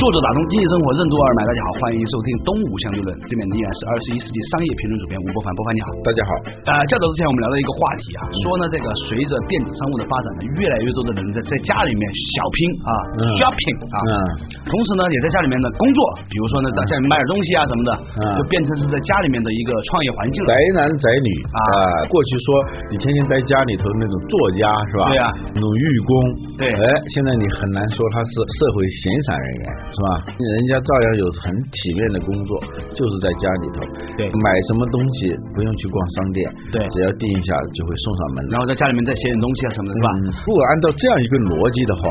作者打通经济生活任督二脉，大家好，欢迎收听东吴相对论。这边依然是二十一世纪商业评论主编吴伯凡，伯凡你好，大家好。呃，较早之前我们聊到一个话题啊，说呢这个随着电子商务的发展呢，越来越多的人在在家里面小拼啊、嗯。shopping 啊，嗯。同时呢也在家里面的工作，比如说呢在家里面买点东西啊什么的，嗯。就变成是在家里面的一个创业环境了。宅。男宅女。啊。啊，过去说你天天在家里头那种作家是吧？对啊。那种寓工，对。哎，现在你很难说他是社会闲散人员是吧？人家照样有很体面的工作，就是在家里头，对买什么东西不用去逛商店，对只要订一下就会送上门来然。后在家里面再写点东西啊什么的，是吧？嗯如果按照这样一个逻辑的话，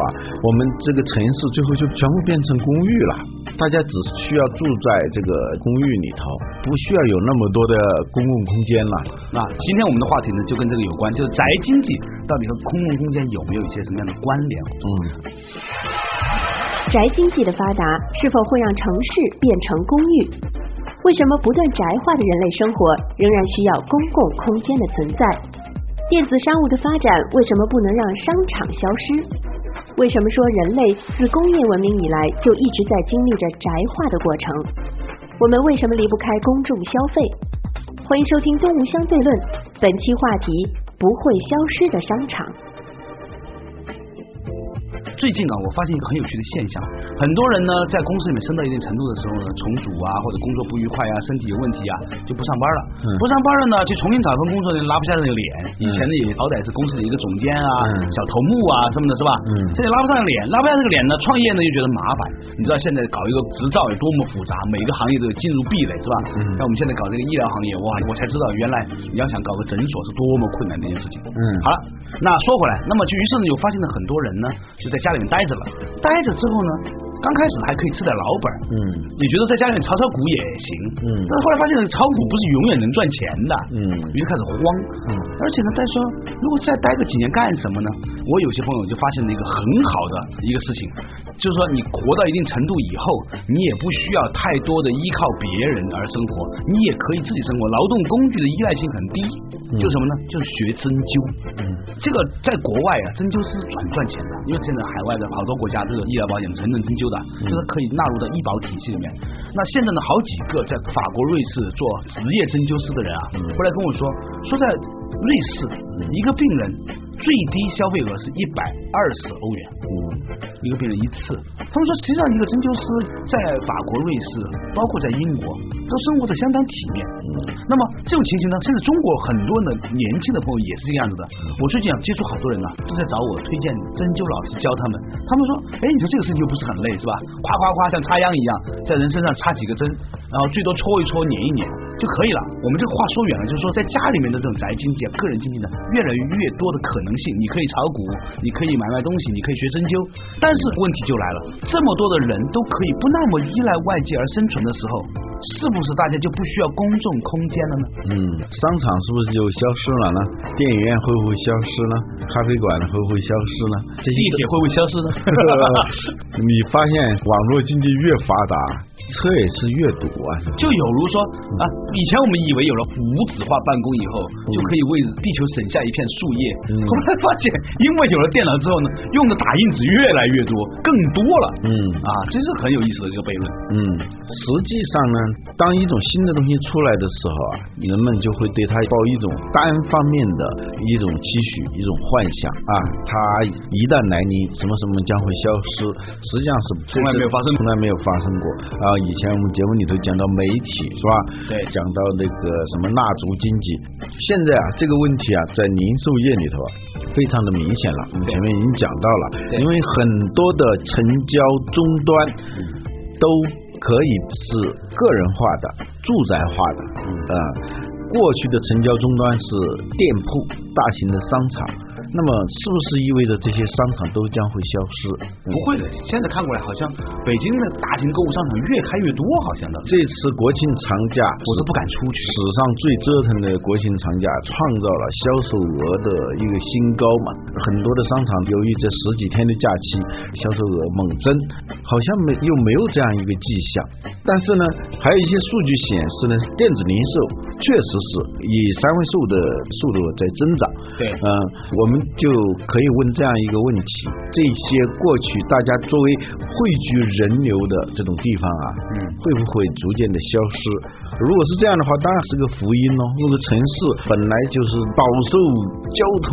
我们这个城市最后就全部变成公寓了。大家只需要住在这个公寓里头，不需要有那么多的公共空间了。那今天我们的话题呢，就跟这个有关，就是宅经济到底和公共空间有没有一些什么样的关联？嗯，宅经济的发达是否会让城市变成公寓？为什么不断宅化的人类生活仍然需要公共空间的存在？电子商务的发展为什么不能让商场消失？为什么说人类自工业文明以来就一直在经历着宅化的过程？我们为什么离不开公众消费？欢迎收听《东吴相对论》，本期话题：不会消失的商场。最近啊，我发现一个很有趣的现象，很多人呢在公司里面升到一定程度的时候呢，重组啊或者工作不愉快啊，身体有问题啊，就不上班了。嗯不上班了呢，就重新找份工作呢，拉不下这个脸。以前呢也好歹是公司的一个总监啊、嗯小头目啊什么的，是吧？嗯现在拉不上脸，拉不下这个脸呢，创业呢又觉得麻烦。你知道现在搞一个执照有多么复杂，每个行业都有进入壁垒，是吧？嗯像我们现在搞这个医疗行业，哇，我才知道原来你要想搞个诊所是多么困难的一件事情。嗯好了，那说回来，那么就于是呢，就发现了很多人呢就在家家里面待着了，待着之后呢，刚开始还可以吃点老本儿，嗯。你觉得在家里面炒炒股也行，嗯。但是后来发现炒股不是永远能赚钱的，嗯。于是开始慌，嗯。而且呢，再说如果再待个几年干什么呢？我有些朋友就发现了一个很好的一个事情，就是说你活到一定程度以后，你也不需要太多的依靠别人而生活，你也可以自己生活，劳动工具的依赖性很低，就是什么呢？就是学针灸，嗯这个在国外啊，针灸是很赚钱的，因为现在海外的好多国家都有医疗保险承认针灸的，就是可以纳入到医保体系里面。那现在呢，好几个在法国、瑞士做职业针灸师的人啊，后来跟我说，说在瑞士一个病人最低消费额是一百二十欧元，嗯一个病人一次。他们说，实际上一个针灸师在法国、瑞士，包括在英国，都生活的相当体面。那么这种情形呢，甚至中国很多的年轻的朋友也是这个样子的。我最近啊接触好多人啊、都在找我推荐针灸老师教他们。他们说，哎，你说这个事情又不是很累是吧？夸夸夸像插秧一样，在人身上插几个针，然后最多搓一搓、捻一捻就可以了。我们这个话说远了，就是说在家里面的这种宅经济啊、个人经济呢，越来越多的可能性。你可以炒股，你可以买卖东西，你可以学针灸，但是问题就来了，这么多的人都可以不那么依赖外界而生存的时候，是不是大家就不需要公众空间了呢？嗯，商场是不是就消失了呢？电影院会不会消失呢？咖啡馆会不会消失呢？这些地铁会不会消失呢？你发现网络经济越发达，车也是越堵啊。就有如说啊，以前我们以为有了无纸化办公以后，就可以为地球省下一片树叶，嗯后来发现因为有了电脑之后呢，用的打印纸越来越多，更多了。嗯啊，这是很有意思的一个悖论。嗯，实际上呢，当一种新的东西出来的时候啊，人们就会对它抱一种单方面的一种期许、一种幻想啊，它一旦来临，什么什么将会消失，实际上是从来没有发生从来没有发生过啊。以前我们节目里头讲到媒体是吧？对讲到那个什么蜡烛经济，现在啊这个问题啊，在零售业里头啊。非常的明显了，我们前面已经讲到了，对因为很多的成交终端都可以是个人化的、住宅化的，呃，过去的成交终端是店铺、大型的商场，那么是不是意味着这些商场都将会消失？不会的，现在看过来好像北京的大型购物商场越开越多，好像的。这次国庆长假，我都不敢出去。史上最折腾的国庆长假，创造了销售额的一个新高嘛。很多的商场由于这十几天的假期，销售额猛增，好像没又没有这样一个迹象。但是呢，还有一些数据显示呢，电子零售确实是以三位数的速度在增长。对，嗯，我们就可以问这样一个问题：这些过去大家作为汇聚人流的这种地方啊，嗯，会不会逐渐的消失？如果是这样的话，当然是个福音喽。那个城市本来就是饱受交通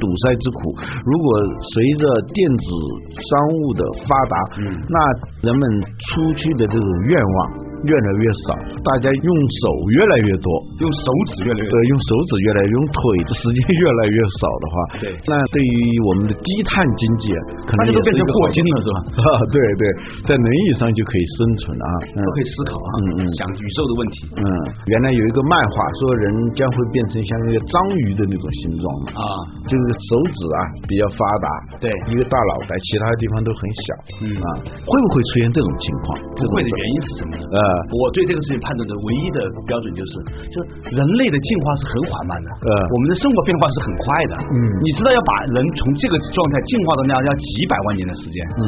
堵塞之苦，如果随着电子商务的发达，嗯，那人们出去的这种愿望。越来越少，大家用手越来越多，用手指越来越对，用手指越来越用腿的时间越来越少的话，对，那对于我们的低碳经济，可能就变成霍金了，是吧？啊，对对，在轮椅上就可以生存啊，都可以思考啊，嗯嗯，想宇宙的问题，嗯，原来有一个漫画说人将会变成像那个章鱼的那种形状啊，就是手指啊比较发达，对，一个大脑袋，其他地方都很小，嗯。啊，会不会出现这种情况？不会的原因是什么呢？呃。我对这个事情判断的唯一的标准就是，就是人类的进化是很缓慢的，呃，我们的生活变化是很快的，嗯，你知道要把人从这个状态进化到那样要几百万年的时间，嗯，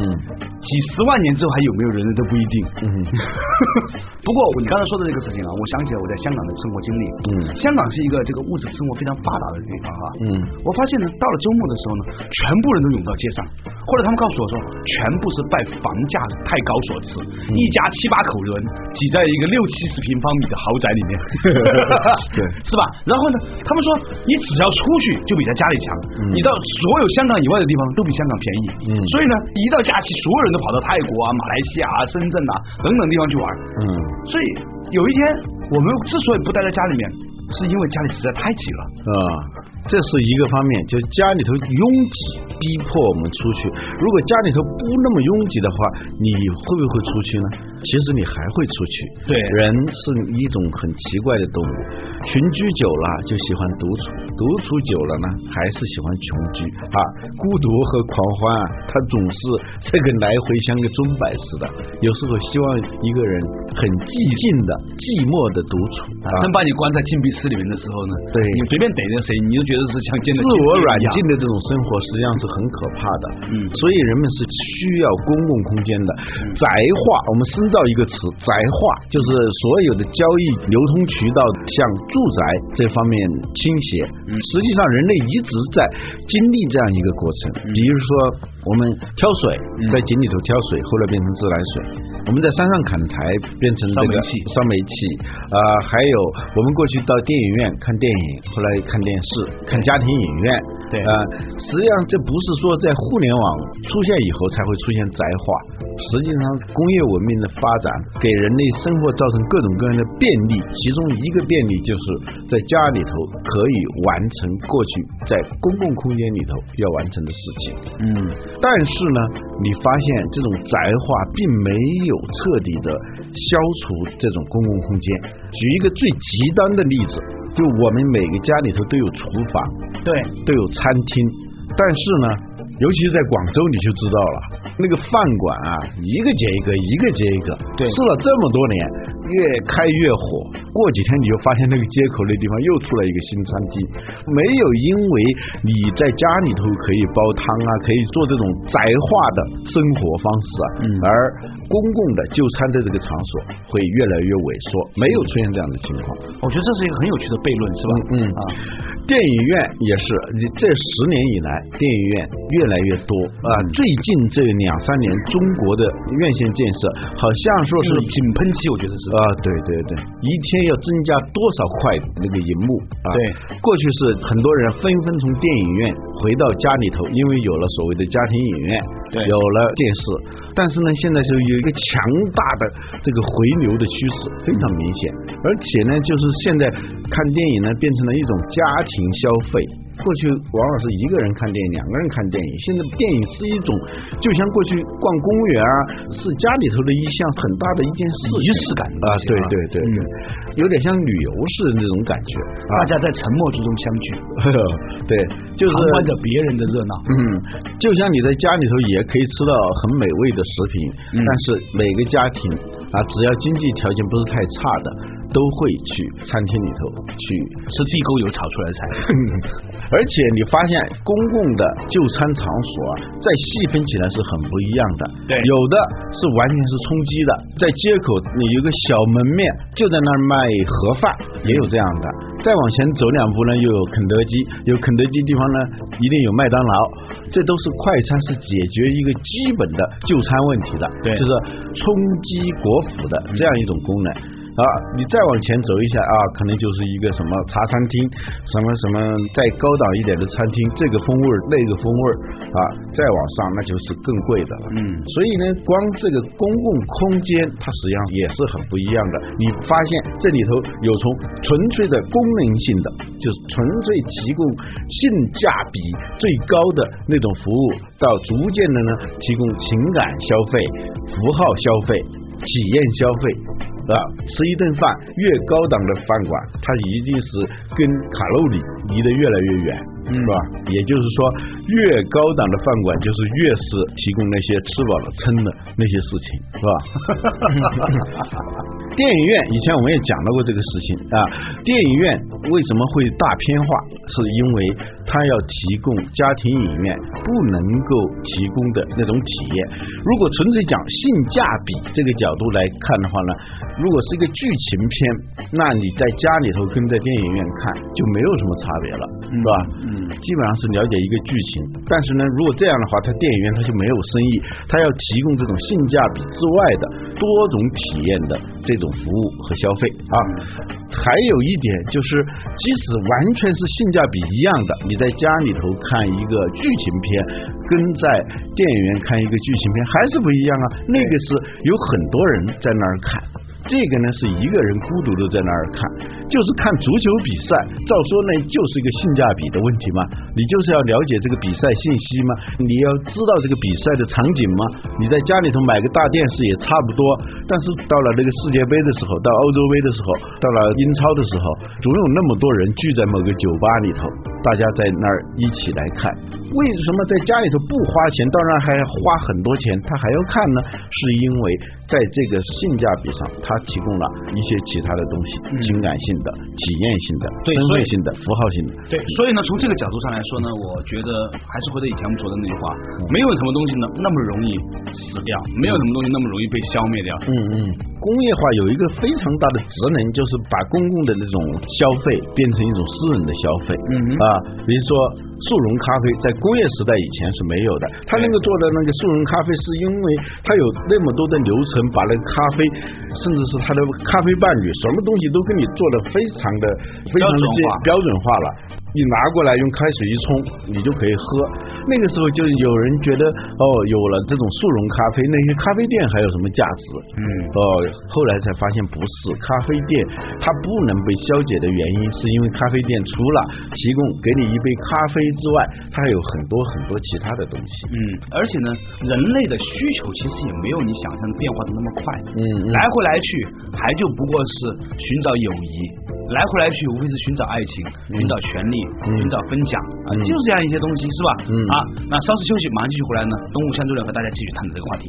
几十万年之后还有没有人类都不一定，嗯，不过你刚才说的这个事情啊，我想起来我在香港的生活经历，嗯，香港是一个这个物质生活非常发达的地方哈，嗯，我发现呢，到了周末的时候呢，全部人都涌到街上，或者他们告诉我说，全部是拜房价太高所赐，一家七八口人挤在。一个六七十平方米的豪宅里面，对，是吧？然后呢，他们说你只要出去就比在家里强，你到所有香港以外的地方都比香港便宜，嗯，所以呢，一到假期，所有人都跑到泰国啊、马来西亚啊、深圳啊等等地方去玩，嗯，所以有一天我们之所以不待在家里面，是因为家里实在太挤了，啊。这是一个方面，就是家里头拥挤逼迫我们出去。如果家里头不那么拥挤的话，你会不会出去呢？其实你还会出去。对，人是一种很奇怪的动物，群居久了就喜欢独处，独处久了呢还是喜欢群居啊。孤独和狂欢啊，它总是这个来回像个钟摆似的。有时候希望一个人很寂静的、寂寞的独处。真把你关在禁闭室里面的时候呢？对，你随便逮着谁，你就。觉得是像建自我软禁的这种生活，实际上是很可怕的。嗯，所以人们是需要公共空间的。宅化，我们深造一个词，宅化就是所有的交易流通渠道向住宅这方面倾斜。嗯，实际上人类一直在经历这样一个过程。比如说，我们挑水，在井里头挑水，后来变成自来水。我们在山上砍柴，变成这个烧煤气。啊，还有我们过去到电影院看电影，后来看电视，看家庭影院，对。啊，实际上这不是说在互联网出现以后才会出现宅化，实际上工业文明的发展给人类生活造成各种各样的便利，其中一个便利就是在家里头可以完成过去在公共空间里头要完成的事情。嗯，但是呢，你发现这种宅化并没有。彻底的消除这种公共空间。举一个最极端的例子，就我们每个家里头都有厨房，对，都有餐厅，但是呢，尤其是在广州，你就知道了，那个饭馆啊，一个接一个，一个接一个，对，吃了这么多年，越开越火。过几天你就发现那个街口那地方又出来一个新餐厅，没有因为你在家里头可以煲汤啊，可以做这种宅化的生活方式啊，而公共的就餐的这个场所会越来越萎缩，没有出现这样的情况。我觉得这是一个很有趣的悖论，是吧？嗯啊，电影院也是，你这十年以来电影院越来越多啊，最近这两三年中国的院线建设好像说是井喷期，我觉得是啊，对对对，一天。要增加多少块那个银幕啊？对，过去是很多人纷纷从电影院回到家里头，因为有了所谓的家庭影院，对，有了电视。但是呢，现在是有一个强大的这个回流的趋势，非常明显。而且呢，就是现在看电影呢，变成了一种家庭消费。过去往往是一个人看电影，两个人看电影。现在电影是一种，就像过去逛公园啊，是家里头的一项很大的一件事，仪式感啊，对对对对，有点像旅游似的那种感觉。大家在沉默之中相聚，对，就是旁观着别人的热闹。嗯，就像你在家里头也可以吃到很美味的食品，但是每个家庭啊，只要经济条件不是太差的，都会去餐厅里头去吃地沟油炒出来的菜。而且你发现公共的就餐场所啊，再细分起来是很不一样的。对，有的是完全是充饥的，在街口你有个小门面，就在那儿卖盒饭，也有这样的。再往前走两步呢，又有肯德基，有肯德基地方呢，一定有麦当劳，这都是快餐，是解决一个基本的就餐问题的，对，就是充饥国府的这样一种功能。啊，你再往前走一下啊，可能就是一个什么茶餐厅，什么什么再高档一点的餐厅，这个风味那个风味啊，再往上那就是更贵的了。嗯，所以呢，光这个公共空间它实际上也是很不一样的。你发现这里头有从纯粹的功能性的，就是纯粹提供性价比最高的那种服务，到逐渐的呢提供情感消费、符号消费、体验消费。啊，吃一顿饭，越高档的饭馆，它一定是跟卡路里离得越来越远，是吧？也就是说，越高档的饭馆，就是越是提供那些吃饱了撑的那些事情，是吧？电影院以前我们也讲到过这个事情啊。电影院为什么会大片化？是因为它要提供家庭影院不能够提供的那种体验。如果纯粹讲性价比这个角度来看的话呢？如果是一个剧情片，那你在家里头跟在电影院看就没有什么差别了，是吧？嗯，基本上是了解一个剧情。但是呢，如果这样的话，它电影院它就没有生意，它要提供这种性价比之外的多种体验的这种服务和消费啊。还有一点就是，即使完全是性价比一样的，你在家里头看一个剧情片，跟在电影院看一个剧情片还是不一样啊。那个是有很多人在那儿看。这个呢是一个人孤独的在那儿看，就是看足球比赛。照说呢就是一个性价比的问题嘛，你就是要了解这个比赛信息嘛，你要知道这个比赛的场景嘛。你在家里头买个大电视也差不多，但是到了那个世界杯的时候，到欧洲杯的时候，到了英超的时候，总有那么多人聚在某个酒吧里头，大家在那儿一起来看。为什么在家里头不花钱，当然还花很多钱，他还要看呢？是因为在这个性价比上，他提供了一些其他的东西，情感性的、体验性的、对，身份性的、符号性的。对，所以呢，从这个角度上来说呢，我觉得还是回到以前我们说的那句话，没有什么东西呢那么容易死掉，没有什么东西那么容易被消灭掉。嗯嗯，工业化有一个非常大的职能，就是把公共的那种消费变成一种私人的消费。嗯啊，比如说。速溶咖啡在工业时代以前是没有的，他那个做的那个速溶咖啡是因为他有那么多的流程，把那个咖啡，甚至是他的咖啡伴侣，什么东西都给你做的非常的非常的标准化了。你拿过来用开水一冲，你就可以喝。那个时候就有人觉得，哦，有了这种速溶咖啡，那些咖啡店还有什么价值？嗯，哦，后来才发现不是，咖啡店它不能被消解的原因，是因为咖啡店除了提供给你一杯咖啡之外，它还有很多很多其他的东西。嗯，而且呢，人类的需求其实也没有你想象的变化的那么快。嗯，来回来去还就不过是寻找友谊，来回来去无非是寻找爱情，寻找权利。寻找分享啊，就是这样一些东西，是吧？嗯啊，那稍事休息，马上继续回来呢。东吴相对论和大家继续探讨这个话题。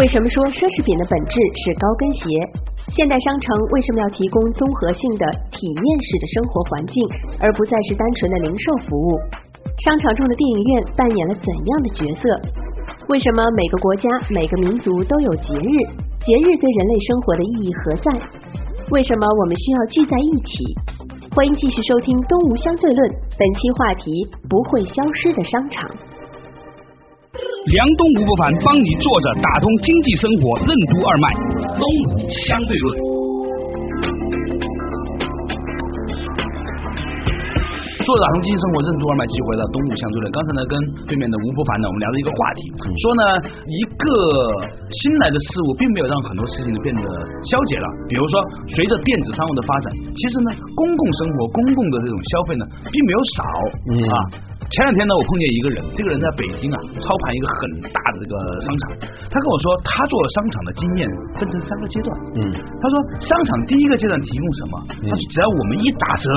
为什么说奢侈品的本质是高跟鞋？现代商城为什么要提供综合性的体验式的生活环境，而不再是单纯的零售服务？商场中的电影院扮演了怎样的角色？为什么每个国家、每个民族都有节日？节日对人类生活的意义何在？为什么我们需要聚在一起？欢迎继续收听《东吴相对论》，本期话题：不会消失的商场。梁东吴不凡帮你坐着打通经济生活任督二脉，东吴相对论。说做打通经济生活任督二脉，继续回到东吴相对论。刚才呢，跟对面的吴伯凡呢，我们聊了一个话题，说呢，一个新来的事物并没有让很多事情呢变得消解了。比如说，随着电子商务的发展，其实呢，公共生活、公共的这种消费呢，并没有少啊。前两天呢，我碰见一个人，这个人在北京啊，操盘一个很大的这个商场。他跟我说，他做商场的经验分成三个阶段。嗯，他说，商场第一个阶段提供什么？他说，只要我们一打折，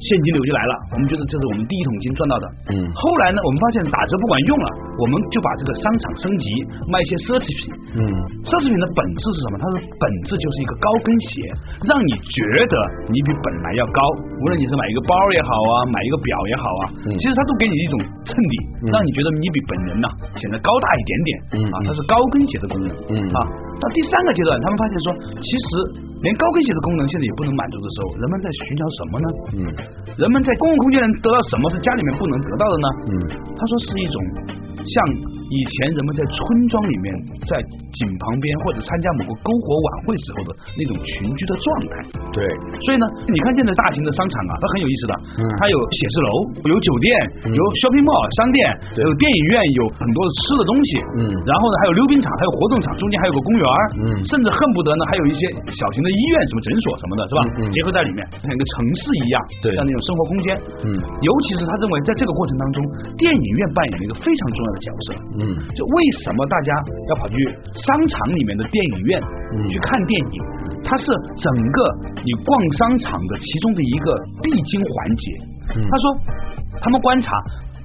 现金流就来了。我们觉得这是我们第一桶金赚到的。嗯后来呢，我们发现打折不管用了，我们就把这个商场升级，卖一些奢侈品。嗯奢侈品的本质是什么？它的本质就是一个高跟鞋，让你觉得你比本来要高。无论你是买一个包也好啊，买一个表也好啊，嗯其实它都给你一种衬底，嗯让你觉得你比本人呐、显得高大一点点。嗯啊，嗯它是高跟鞋的功能。嗯啊，到第三个阶段，他们发现说，其实连高跟鞋的功能现在也不能满足的时候，人们在寻找什么呢？嗯人们在公共空间能得到什么是家里面不能得到的呢？嗯他说是一种像以前人们在村庄里面，在井旁边或者参加某个篝火晚会时候的那种群居的状态。对，所以呢，你看现在大型的商场啊，它很有意思的，嗯。它有写字楼，有酒店，嗯。有 shopping mall 商店，有电影院，有很多吃的东西，嗯。然后呢还有溜冰场，还有活动场，中间还有个公园，嗯。甚至恨不得呢还有一些小型的医院、什么诊所什么的，是吧？嗯嗯结合在里面，像一个城市一样，对。像那种生活空间。嗯。尤其是他认为在这个过程当中，电影院扮演了一个非常重要的角色。嗯就为什么大家要跑去商场里面的电影院嗯去看电影？它是整个你逛商场的其中的一个必经环节。嗯他说，他们观察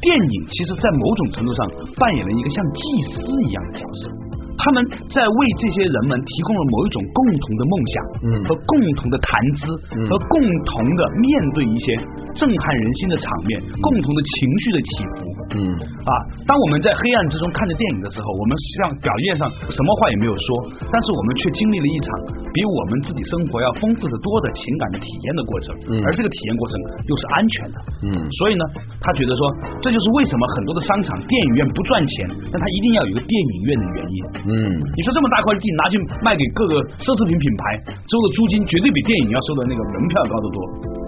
电影，其实在某种程度上扮演了一个像祭司一样的角色。他们在为这些人们提供了某一种共同的梦想，嗯和共同的谈资，嗯和共同的面对一些震撼人心的场面，共同的情绪的起伏。嗯啊，当我们在黑暗之中看着电影的时候，我们实际上表面上什么话也没有说，但是我们却经历了一场比我们自己生活要丰富的多的情感的体验的过程，嗯而这个体验过程又是安全的。嗯所以呢，他觉得说，这就是为什么很多的商场、电影院不赚钱，但他一定要有一个电影院的原因。嗯你说这么大块地拿去卖给各个奢侈品品牌，收的租金绝对比电影要收的那个门票要高得多。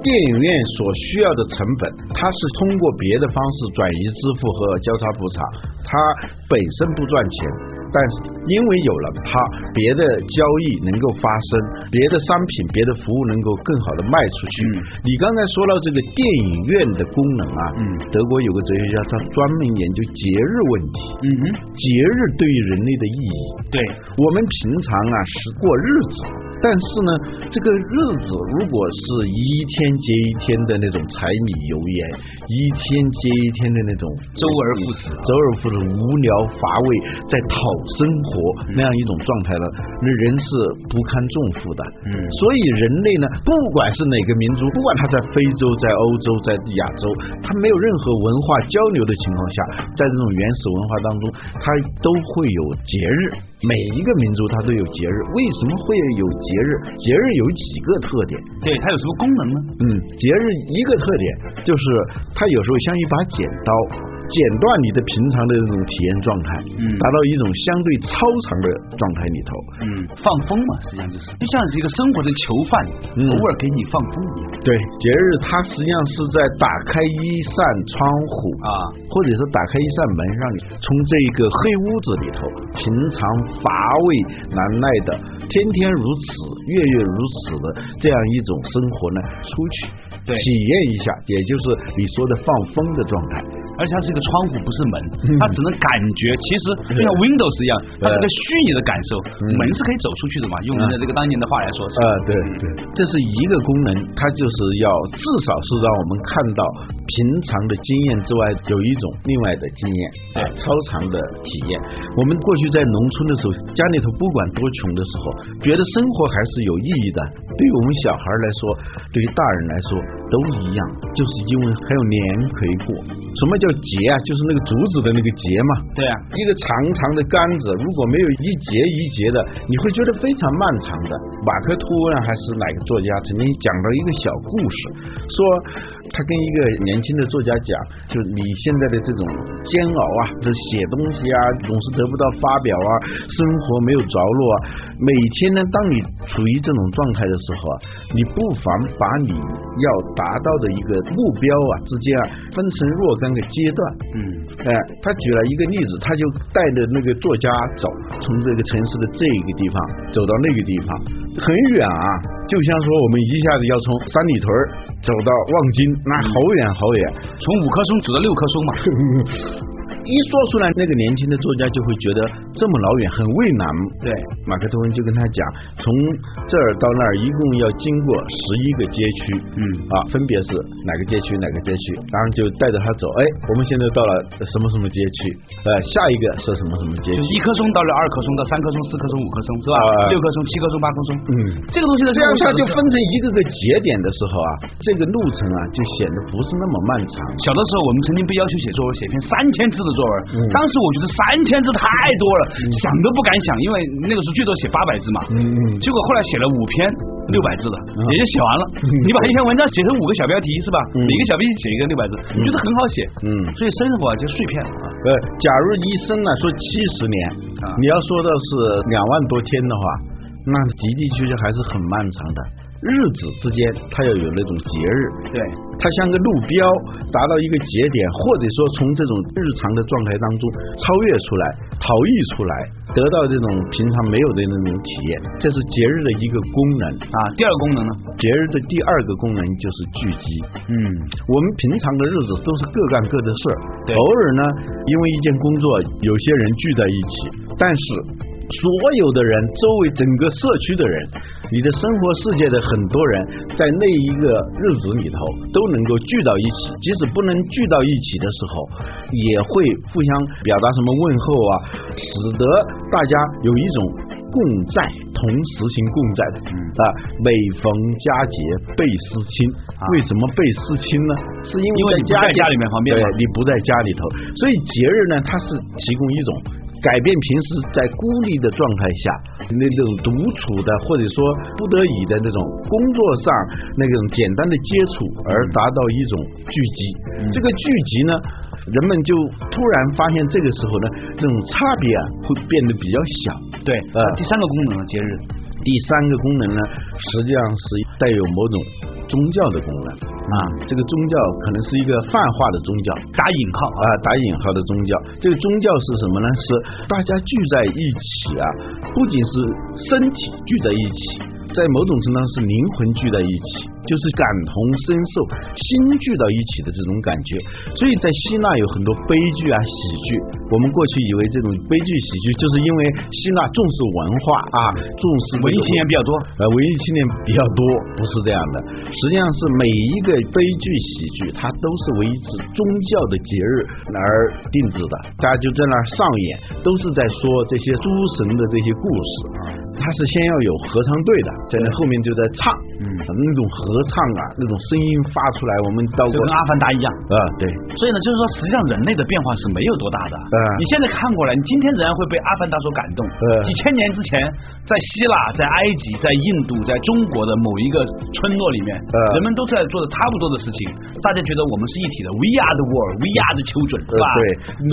电影院所需要的成本，它是通过别的方式转移支付和交叉补偿，它本身不赚钱，但是因为有了它，别的交易能够发生，别的商品、别的服务能够更好的卖出去。嗯你刚才说到这个电影院的功能啊，嗯德国有个哲学家，他专门研究节日问题，嗯哼，节日对于人类的意义。对，我们平常啊是过日子，但是呢，这个日子如果是一天接一天的那种柴米油盐，一天接一天的那种周而复始周而复始、无聊乏味，在讨生活那样一种状态了，那人是不堪重负的。嗯所以人类呢，不管是哪个民族，不管他在非洲、在欧洲、在亚洲，他没有任何文化交流的情况下，在这种原始文化当中，他都会有节日。每一个民族它都有节日，为什么会有节日？节日有几个特点？对，它有什么功能呢？嗯，节日一个特点就是它有时候像一把剪刀，剪断你的平常的这种体验状态，嗯达到一种相对超常的状态里头。嗯，放风嘛，实际上就是就像是一个生活的囚犯，嗯偶尔给你放风一样对，节日它实际上是在打开一扇窗户啊。或者是打开一扇门，让你从这个黑屋子里头，平常乏味难耐的，天天如此，月月如此的这样一种生活呢，出去对体验一下，也就是你说的放风的状态。而且它是一个窗户，不是门，嗯它只能感觉。其实就像 Windows 一样，它是个虚拟的感受。嗯门是可以走出去的嘛？用人的这个当年的话来说是。啊，对对，这是一个功能，它就是要至少是让我们看到平常的经验之外，有一种另外的经验，啊，超长的体验。我们过去在农村的时候，家里头不管多穷的时候，觉得生活还是有意义的。对于我们小孩来说，对于大人来说都一样，就是因为还有年可以过。什么叫节啊？就是那个竹子的那个节嘛。对啊，一个长长的杆子，如果没有一节一节的，你会觉得非常漫长的。马克吐温还是哪个作家曾经讲到一个小故事，说他跟一个年轻的作家讲，就你现在的这种煎熬啊，这写东西啊，总是得不到发表啊，生活没有着落啊，每天呢，当你处于这种状态的时候啊，你不妨把你要达到的一个目标啊之间啊，分成若干个阶段。嗯，哎，他举了一个例子，他就带着那个作家走，从这个城市的这一个地方走到那个地方，很远啊，就像说我们一下子要从三里屯走到望京，那好远好远。从五棵松走到六棵松嘛。一说出来，那个年轻的作家就会觉得这么老远很为难。对，马克吐温就跟他讲，从这儿到那儿一共要经过十一个街区，嗯啊，分别是哪个街区哪个街区，然后就带着他走。哎，我们现在到了什么什么街区，呃，下一个是什么什么街区就。一棵松到了二棵松，到三棵松、四棵松、五棵松，是吧？啊六棵松、七棵松、八棵松。嗯这个东西呢，这样下就分分。成一个个节点的时候啊，这个路程啊就显得不是那么漫长。小的时候，我们曾经被要求写作文，写篇三千字的作文。嗯当时我觉得三千字太多了，想都不敢想，因为那个时候最多写八百字嘛。结果后来写了五篇六百字的，嗯也就写完了。你把一篇文章写成五个小标题是吧？嗯每个小标题写一个六百字，我觉得很好写。嗯所以生活啊就碎片啊。呃，假如一生呢说七十年，啊你要说的是两万多天的话，那的的确确还是很漫长的。日子之间，它要有那种节日，对，它像个路标，达到一个节点，或者说从这种日常的状态当中超越出来、逃逸出来，得到这种平常没有的那种体验，这是节日的一个功能。啊，第二个功能呢？节日的第二个功能就是聚集。嗯，我们平常的日子都是各干各的事儿，对偶尔呢，因为一件工作，有些人聚在一起，但是所有的人，周围整个社区的人，你的生活世界的很多人，在那一个日子里头都能够聚到一起，即使不能聚到一起的时候，也会互相表达什么问候啊，使得大家有一种共在，同时行共在的。啊，每逢佳节倍思亲。为什么倍思亲呢？是因为在家里面方便对你不在家里头，所以节日呢，它是提供一种改变平时在孤立的状态下那种独处的，或者说不得已的那种工作上那种简单的接触，而达到一种聚集。这个聚集呢，人们就突然发现这个时候呢，这种差别啊会变得比较小。对。呃第三个功能呢，节日。第三个功能呢，实际上是带有某种宗教的功能啊。这个宗教可能是一个泛化的宗教，打引号啊，打引号的宗教。这个宗教是什么呢？是大家聚在一起啊，不仅是身体聚在一起，在某种程度上是灵魂聚在一起，就是感同身受、心聚到一起的这种感觉。所以在希腊有很多悲剧啊、喜剧。我们过去以为这种悲剧、喜剧，就是因为希腊重视文化啊，重视文艺青年比较多。呃，文艺青年比较多，不是这样的。实际上是每一个悲剧、喜剧，它都是为一次宗教的节日而定制的。大家就在那儿上演，都是在说这些诸神的这些故事。它是先要有合唱队的，在那后面就在唱，嗯，那种合唱啊，那种声音发出来，我们到跟阿凡达一样。啊，对，所以呢，就是说，实际上人类的变化是没有多大的。嗯你现在看过来，你今天仍然会被阿凡达所感动。嗯几千年之前，在希腊、在埃及、在印度、在中国的某一个村落里面，嗯人们都在做的差不多的事情，大家觉得我们是一体的，We are the world, we are the children，是呃吧？，对，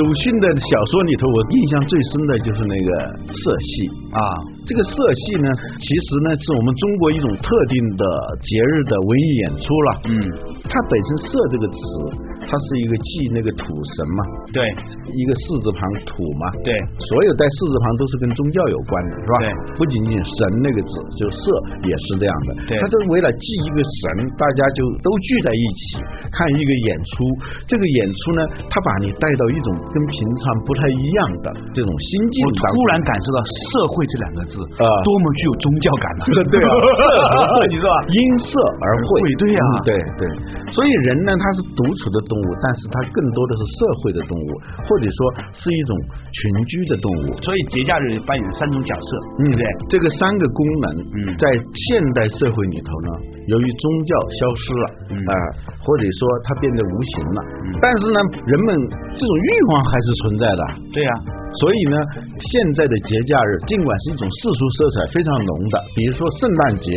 鲁迅的小说里头，我印象最深的就是那个社戏啊，这个社戏呢，其实呢是我们中国一种特定的节日的文艺演出了。嗯，它本身“色”这个词，它是一个祭那个土神嘛，对一个四字旁土嘛。对，所有带四字旁都是跟宗教有关的，是吧？对不仅仅神那个字，就社也是这样的。对它都为了祭一个神，大家就都聚在一起看一个演出。这个演出呢，它把你带到一种跟平常不太一样的这种心境我。突然感受到“社会”这两个字啊多么具有宗教感呢？对啊，你说吧？因色而会，对呀嗯对对。所以人呢，他是独处的动物，但是它更多的是社会的动物，或者说是一种群居的动物。所以节假日扮演三种角色，嗯对不对？这个三个功能，嗯在现代社会里头呢，由于宗教消失了，嗯啊、或者说它变得无形了，嗯但是呢，人们这种欲望还是存在的。对呀、所以呢，现在的节假日尽管是一种世俗色彩非常浓的，比如说圣诞节，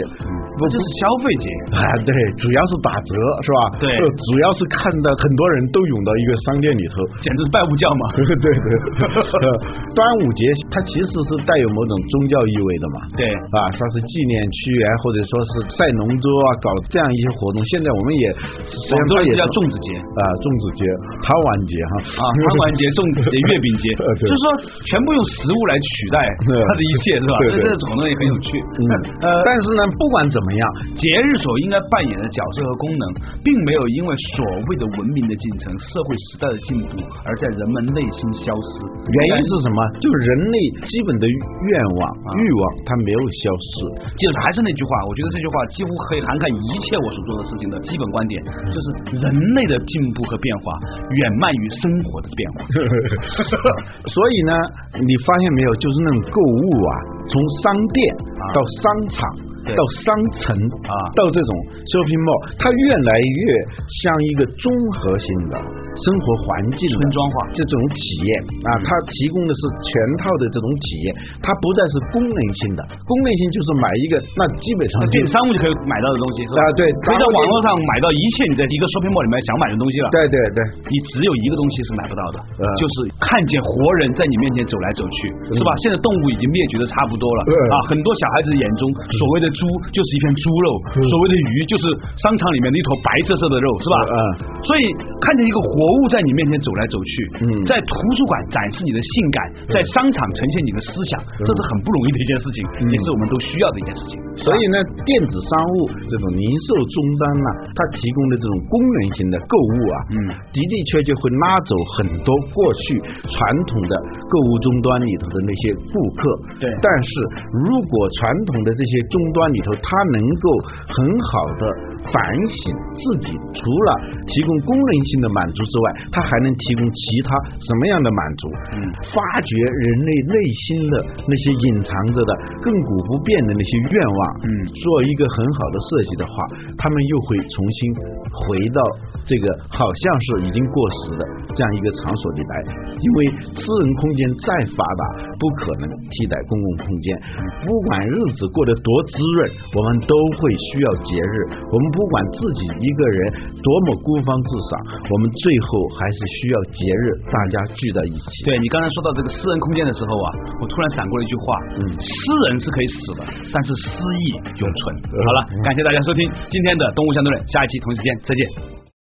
不就是消费节？啊，对，主要是打折是吧？对呃主要是看到很多人都涌到一个商店里头。简直是拜物教嘛！对 对对，呃 端午节它其实是带有某种宗教意味的嘛。对啊，说是纪念屈原，或者说是赛龙舟啊，搞这样一些活动。现在我们也实际上它也叫粽子节啊，粽子节、汤圆节哈啊，汤圆节、粽子节、月饼节就是说全部用食物来取代对它的一切，是吧？对对所以这种东西很有趣。嗯，呃，但是呢，不管怎么样，节日所应该扮演的角色和功能，并没有因为所谓的文明的进程、社会时代的进步而在人们内心消失。原因是什么？就是人类基本的愿望、欲望，它没有消失。就是还是那句话，我觉得这句话几乎可以涵盖一切我所做的事情的基本观点，就是人类的进步和变化远慢于生活的变化。所以呢，你发现没有，就是那种购物啊，从商店到商场。对。到商城啊。到这种 shopping mall，它越来越像一个综合性的生活环境村庄化。这种体验啊，它提供的是全套的这种体验，它不再是功能性的，功能性就是买一个，那基本上就电子商务就可以买到的东西是吧？啊对可以在网络上买到一切你在一个 shopping mall 里面想买的东西了。对对对，你只有一个东西是买不到的，呃就是看见活人在你面前走来走去，是吧？现在动物已经灭绝的差不多了嗯。啊，很多小孩子眼中所谓的猪就是一片猪肉，所谓的鱼就是商场里面的一坨白色色的肉，是吧？嗯所以看见一个活物在你面前走来走去，嗯。在图书馆展示你的性感，在商场呈现你的思想，这是很不容易的一件事情，嗯。也是我们都需要的一件事情。所以呢，电子商务这种零售终端呢，它提供的这种功能型的购物啊，嗯。的的确确会拉走很多过去传统的购物终端里头的那些顾客。对。但是如果传统的这些终端里头，它能够很好的反省自己，除了提供功能性的满足之外，它还能提供其他什么样的满足？嗯发掘人类内心的那些隐藏着的亘古不变的那些愿望，嗯做一个很好的设计的话，他们又会重新回到这个好像是已经过时的这样一个场所里来，因为私人空间再发达，不可能替代公共空间。不管日子过得多滋润，我们都会需要节日。我们不管自己一个人多么孤芳自赏，我们最后还是需要节日，大家聚在一起。对你刚才说到这个私人空间的时候啊，我突然闪过了一句话，嗯私人是可以死的，但是私意永存。好了，感谢大家收听今天的动物相对论，下一期同一时间再见。